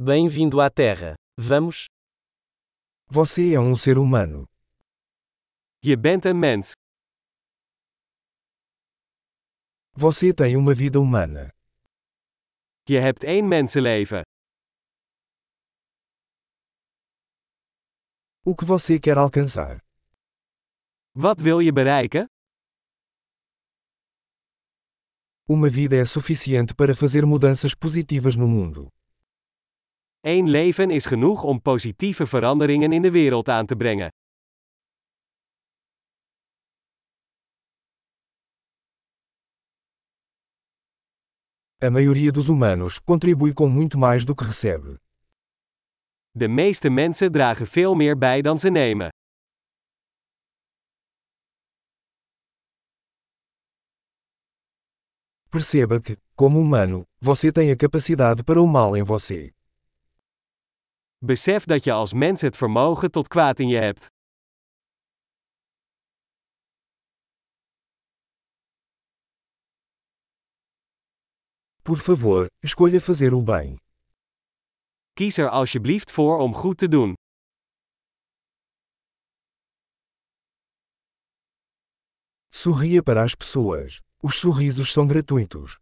Bem-vindo à Terra. Vamos? Você é um ser humano. Je bent een mens. Você tem uma vida humana. Je hebt één mensenleven. O que você quer alcançar? Wat wil je bereiken? Uma vida é suficiente para fazer mudanças positivas no mundo. Eén leven is genoeg om positieve veranderingen in de wereld aan te brengen. A maioria dos humanos contribui com muito mais do que recebe. De meeste mensen dragen veel meer bij dan ze nemen. Perceba que, como humano, você tem a capacidade para o mal em você. Besef dat je als mens het vermogen tot kwaad in je hebt. Por favor, escolha fazer o bem. Kies er alsjeblieft voor om goed te doen. Sorria para as pessoas. Os sorrisos são gratuitos.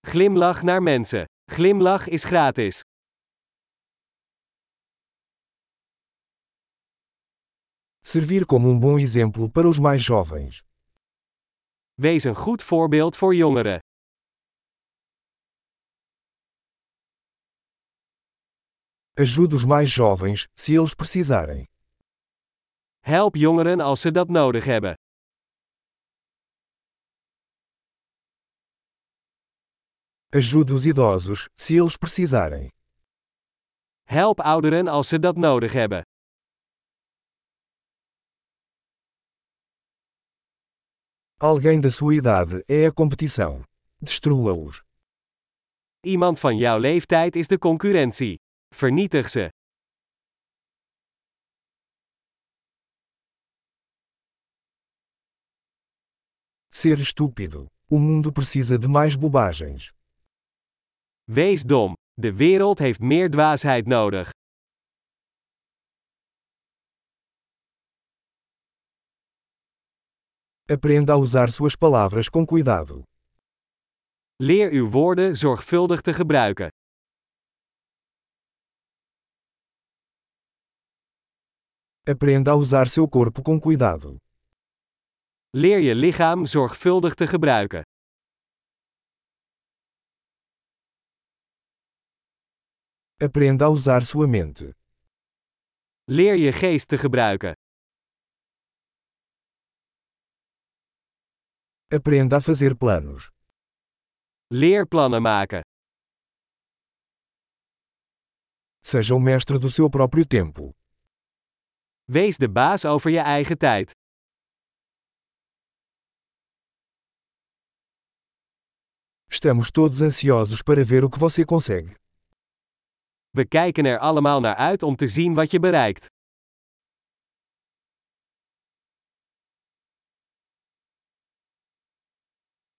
Glimlach naar mensen. Glimlach is gratis. Servir como um bom exemplo para os mais jovens. Wees een goed voorbeeld voor jongeren. Ajude os mais jovens, se eles precisarem. Help jongeren als ze dat nodig hebben. Ajude os idosos, se eles precisarem. Help ouderen als ze dat nodig hebben. Alguém da sua idade é a competição. Destrua-os. Iemand van jouw leeftijd is de concurrentie. Vernietig ze. Ser estúpido. O mundo precisa de mais bobagens. Wees dom. De wereld heeft meer dwaasheid nodig. Aprenda a usar suas palavras com cuidado. Leer uw woorden zorgvuldig te gebruiken. Aprenda a usar seu corpo com cuidado. Leer je lichaam zorgvuldig te gebruiken. Aprenda a usar sua mente. Leer je geest te gebruiken. Aprenda a fazer planos. Leer plannen maken. Seja o mestre do seu próprio tempo. Wees de baas over je eigen tijd. Estamos todos ansiosos para ver o que você consegue. We kijken er allemaal naar uit om te zien wat je bereikt.